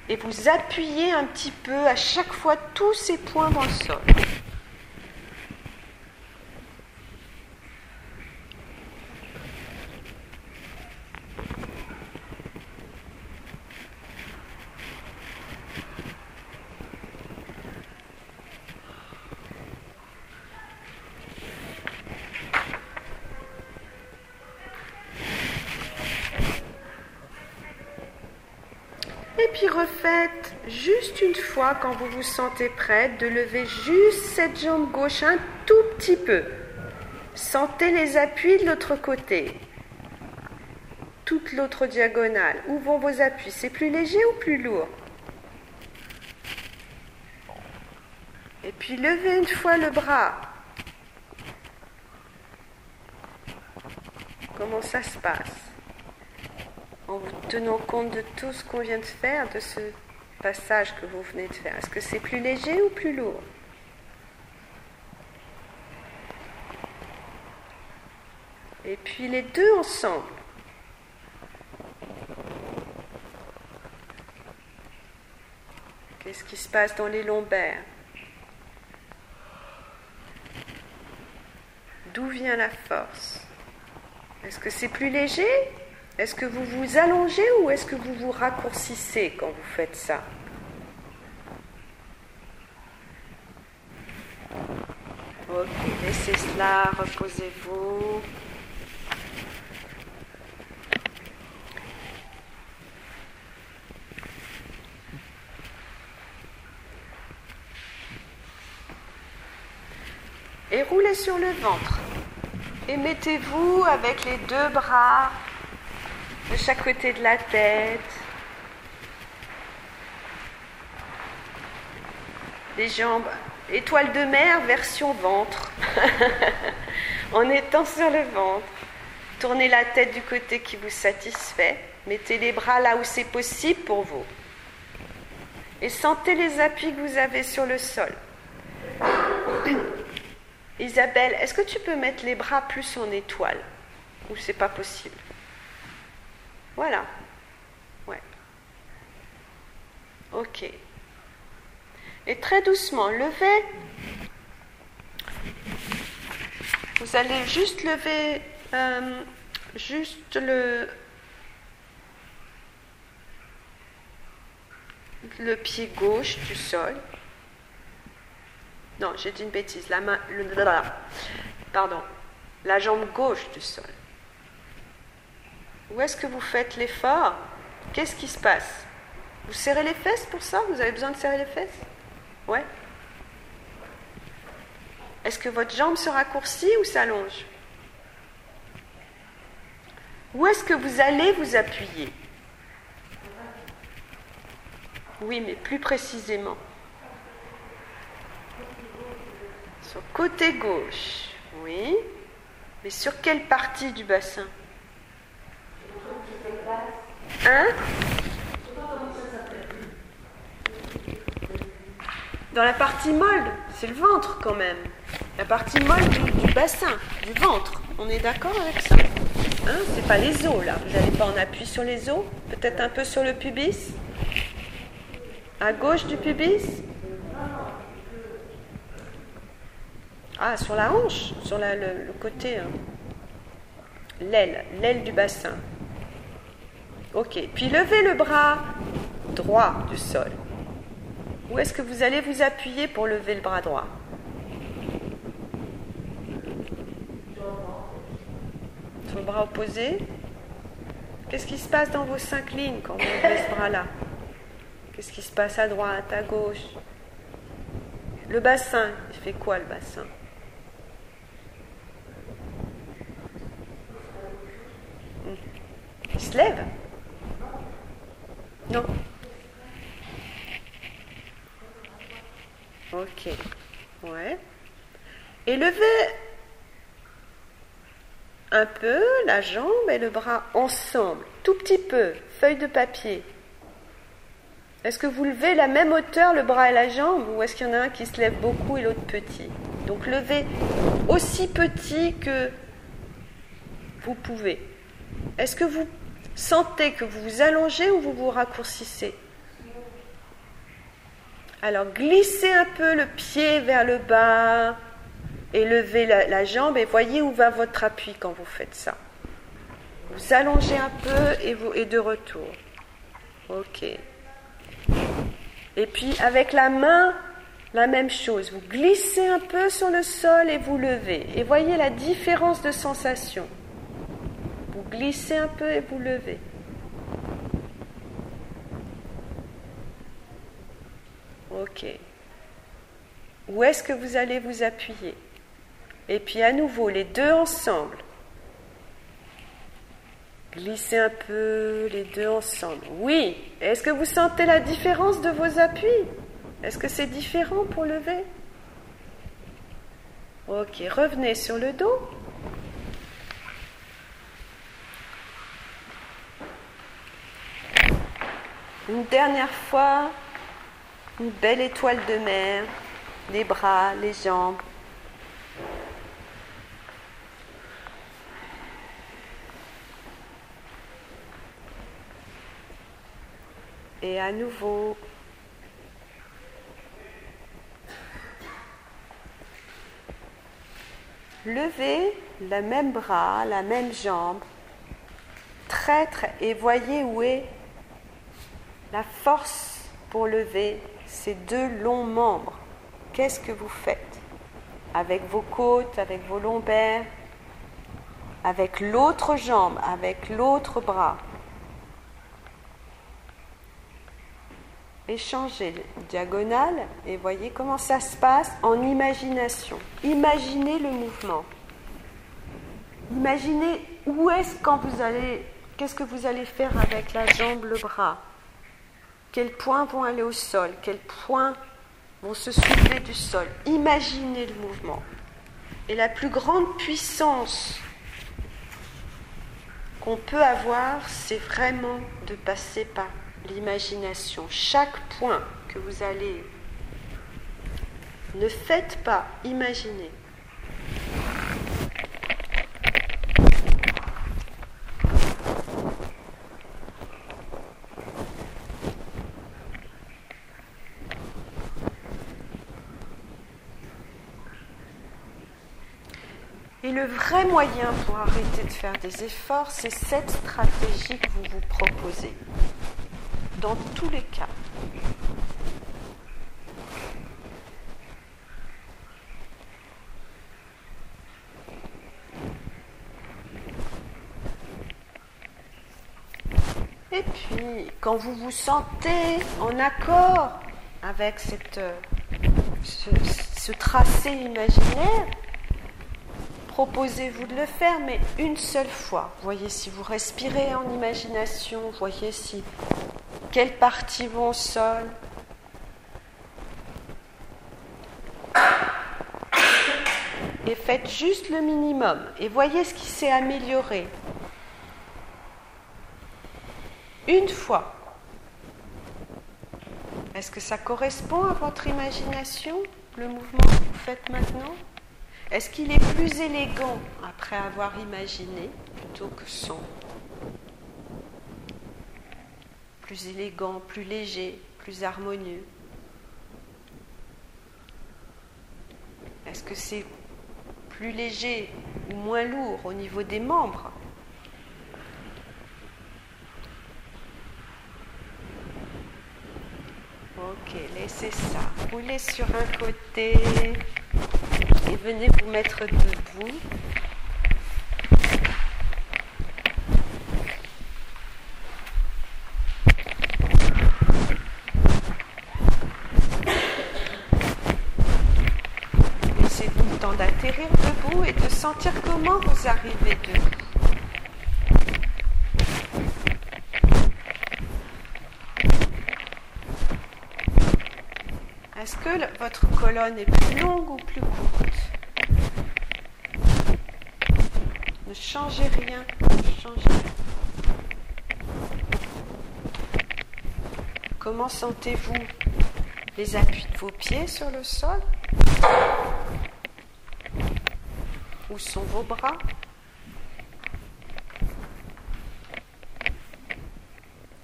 Et vous appuyez un petit peu à chaque fois tous ces points dans le sol. Puis refaites juste une fois quand vous vous sentez prête de lever juste cette jambe gauche un tout petit peu. Sentez les appuis de l'autre côté. Toute l'autre diagonale. Où vont vos appuis? C'est plus léger ou plus lourd? Et puis levez une fois le bras. Comment ça se passe? En tenant compte de tout ce qu'on vient de faire, de ce passage que vous venez de faire. Est-ce que c'est plus léger ou plus lourd? Et puis les deux ensemble. Qu'est-ce qui se passe dans les lombaires? D'où vient la force? Est-ce que c'est plus léger Est-ce que vous vous allongez ou est-ce que vous vous raccourcissez quand vous faites ça Ok, laissez cela, reposez-vous. et roulez sur le ventre. Et mettez-vous avec les deux bras de chaque côté de la tête. Les jambes, étoile de mer version ventre. en étant sur le ventre. Tournez la tête du côté qui vous satisfait. Mettez les bras là où c'est possible pour vous. Et sentez les appuis que vous avez sur le sol. Isabelle, est-ce que tu peux mettre les bras plus en étoile? Ou c'est pas possible? Voilà. Ouais. Ok. Et très doucement, levez. Vous allez juste lever euh, juste le, le pied gauche du sol. Non, j'ai dit une bêtise. La main, pardon, la jambe gauche du sol. Où est-ce que vous faites l'effort? Qu'est-ce qui se passe? Vous serrez les fesses pour ça? Vous avez besoin de serrer les fesses? Ouais. Est-ce que votre jambe se raccourcit ou s'allonge? Où est-ce que vous allez vous appuyer? Oui, mais plus précisément. Sur côté gauche, oui. Mais sur quelle partie du bassin? Hein? Dans la partie molle, c'est le ventre quand même. La partie molle du, bassin, du ventre. On est d'accord avec ça? Hein? C'est pas les os là. Vous n'allez pas en appui sur les os? Peut-être un peu sur le pubis? À gauche du pubis? Ah, sur la hanche, sur le, côté, hein. l'aile, l'aile du bassin. Ok, puis levez le bras droit du sol. Où est-ce que vous allez vous appuyer pour lever le bras droit? Sur le bras opposé. Qu'est-ce qui se passe dans vos cinq lignes quand vous levez ce bras-là? Qu'est-ce qui se passe à droite, à gauche? Le bassin, il fait quoi le bassin? Il se lève Non. Ok. Ouais. Levez un peu la jambe et le bras ensemble, tout petit peu, feuille de papier. Est-ce que vous levez la même hauteur le bras et la jambe ou est-ce qu'il y en a un qui se lève beaucoup et l'autre petit? Donc levez aussi petit que vous pouvez. Est-ce que vous sentez que vous vous allongez ou vous vous raccourcissez? Alors glissez un peu le pied vers le bas et levez la, jambe et voyez où va votre appui quand vous faites ça. Vous allongez un peu et, vous, et de retour. Ok. Et puis avec la main, la même chose. Vous glissez un peu sur le sol et vous levez. Et voyez la différence de sensation glissez un peu et vous levez. Ok. Où est-ce que vous allez vous appuyer? Et puis à nouveau, les deux ensemble. Glissez un peu les deux ensemble. Oui. Est-ce que vous sentez la différence de vos appuis? Est-ce que c'est différent pour lever? Ok, revenez sur le dos. Une dernière fois, une belle étoile de mer, les bras, les jambes. Et à nouveau, levez le même bras, la même jambe, très, et voyez où est la force pour lever ces deux longs membres. Qu'est-ce que vous faites avec vos côtes, avec vos lombaires, avec l'autre jambe, avec l'autre bras? Échangez diagonale et voyez comment ça se passe en imagination. Imaginez le mouvement. Imaginez où est-ce quand vous allez, qu'est-ce que vous allez faire avec la jambe, le bras. Quels points vont aller au sol Quels points vont se soulever du sol Imaginez le mouvement. Et la plus grande puissance qu'on peut avoir, c'est vraiment de passer par l'imagination. Chaque point que vous allez... Ne faites pas imaginer. Et le vrai moyen pour arrêter de faire des efforts, c'est cette stratégie que vous vous proposez. Dans tous les cas. Et puis, quand vous vous sentez en accord avec cette, ce, ce tracé imaginaire, proposez-vous de le faire, mais une seule fois. Voyez si vous respirez en imagination, voyez si quelles parties vont au sol. Et faites juste le minimum et voyez ce qui s'est amélioré. Une fois. Est-ce que ça correspond à votre imagination, le mouvement que vous faites maintenant? Est-ce qu'il est plus élégant après avoir imaginé plutôt que sans? Plus élégant, plus léger, plus harmonieux Est-ce que c'est plus léger ou moins lourd au niveau des membres? Ok, laissez ça. Roulez sur un côté et venez vous mettre debout. Laissez-vous le temps d'atterrir debout et de sentir comment vous arrivez debout. Est-ce que votre colonne est plus longue ou plus courte Ne changez rien, ne changez rien. Comment sentez-vous les appuis de vos pieds sur le sol? Où sont vos bras?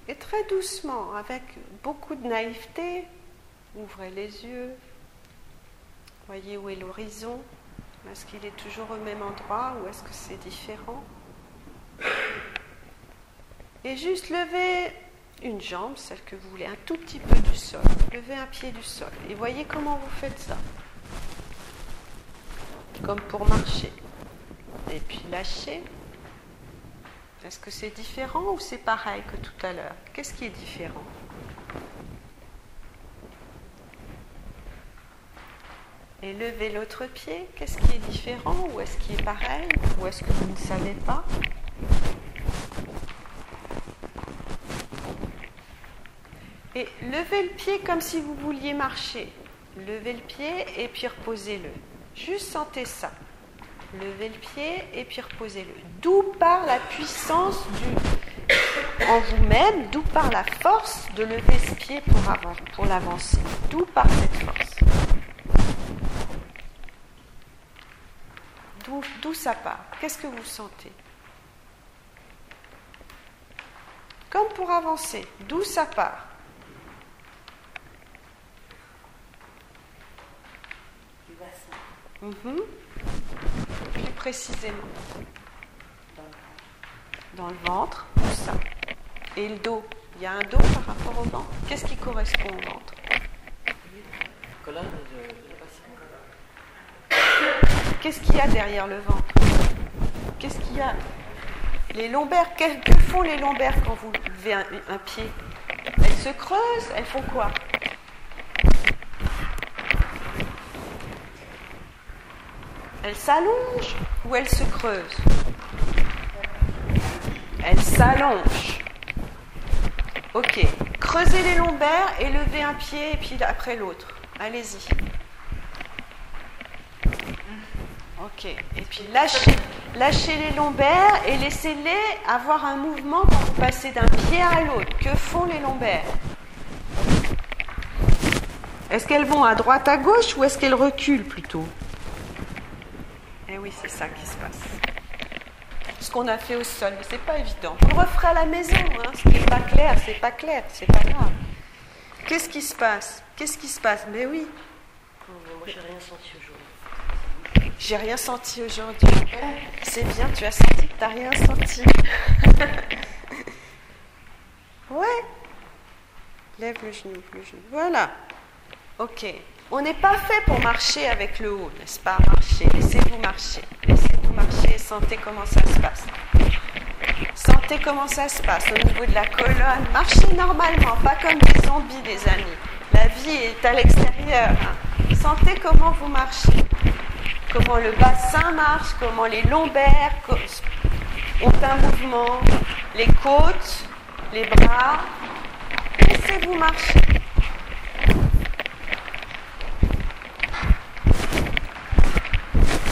Et très doucement, avec beaucoup de naïveté, Ouvrez les yeux. Voyez où est l'horizon. Est-ce qu'il est toujours au même endroit ou est-ce que c'est différent? Et juste levez une jambe, celle que vous voulez, un tout petit peu du sol. Levez un pied du sol. Et voyez comment vous faites ça. Comme pour marcher. Et puis lâchez. Est-ce que c'est différent ou c'est pareil que tout à l'heure? Qu'est-ce qui est différent? Et levez l'autre pied. Qu'est-ce qui est différent Ou est-ce qu'il est pareil Ou est-ce que vous ne savez pas? Et levez le pied comme si vous vouliez marcher. Levez le pied et puis reposez-le. Juste sentez ça. Levez le pied et puis reposez-le. D'où part la puissance du, en vous-même, d'où part la force de lever ce pied pour, pour l'avancer? D'où part cette force D'où ça part Qu'est-ce que vous sentez? Comme pour avancer, d'où ça part Mhm. Plus précisément. Dans le ventre, tout ça. Et le dos? Il y a un dos par rapport au ventre? Qu'est-ce qui correspond au ventre? Qu'est-ce qu'il y a derrière le ventre Qu'est-ce qu'il y a? Les lombaires, que, font les lombaires quand vous levez un pied? Elles se creusent, elles font quoi? Elle s'allonge ou elle se creuse Elle s'allonge. Ok. Creusez les lombaires et levez un pied et puis après l'autre. Allez-y. Ok. Et puis lâchez, les lombaires et laissez-les avoir un mouvement quand vous passez d'un pied à l'autre. Que font les lombaires? Est-ce qu'elles vont à droite, à gauche ou est-ce qu'elles reculent plutôt? Eh oui, c'est ça qui se passe. Ce qu'on a fait au sol, mais c'est pas évident. On le refera à la maison. Hein. Ce n'est pas clair, c'est pas clair, c'est pas grave. Qu'est-ce qui se passe? Qu'est-ce qui se passe? Mais oui. Moi, j'ai rien senti aujourd'hui. J'ai rien senti aujourd'hui. C'est bien, tu as senti que tu n'as rien senti. ouais. Lève le genou, le genou. Voilà. Ok. On n'est pas fait pour marcher avec le haut, n'est-ce pas? Marcher, laissez-vous marcher. Laissez-vous marcher et sentez comment ça se passe. Sentez comment ça se passe au niveau de la colonne. Marchez normalement, pas comme des zombies, les amis. La vie est à l'extérieur. Hein. Sentez comment vous marchez. Comment le bassin marche, comment les lombaires ont un mouvement, les côtes, les bras. Laissez-vous marcher.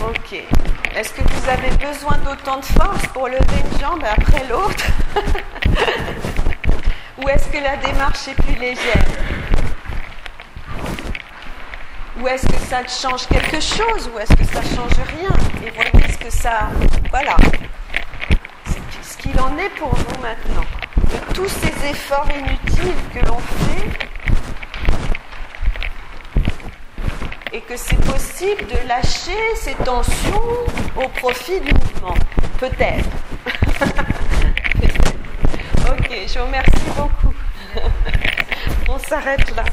Ok. Est-ce que vous avez besoin d'autant de force pour lever une jambe après l'autre? Ou est-ce que la démarche est plus légère? Ou est-ce que ça change quelque chose Ou est-ce que ça change rien? Et voyez ce que ça... Voilà. Ce qu'il en est pour vous maintenant. De tous ces efforts inutiles que l'on fait et que c'est possible de lâcher ces tensions au profit du mouvement. Peut-être. ok, je vous remercie beaucoup. On s'arrête là.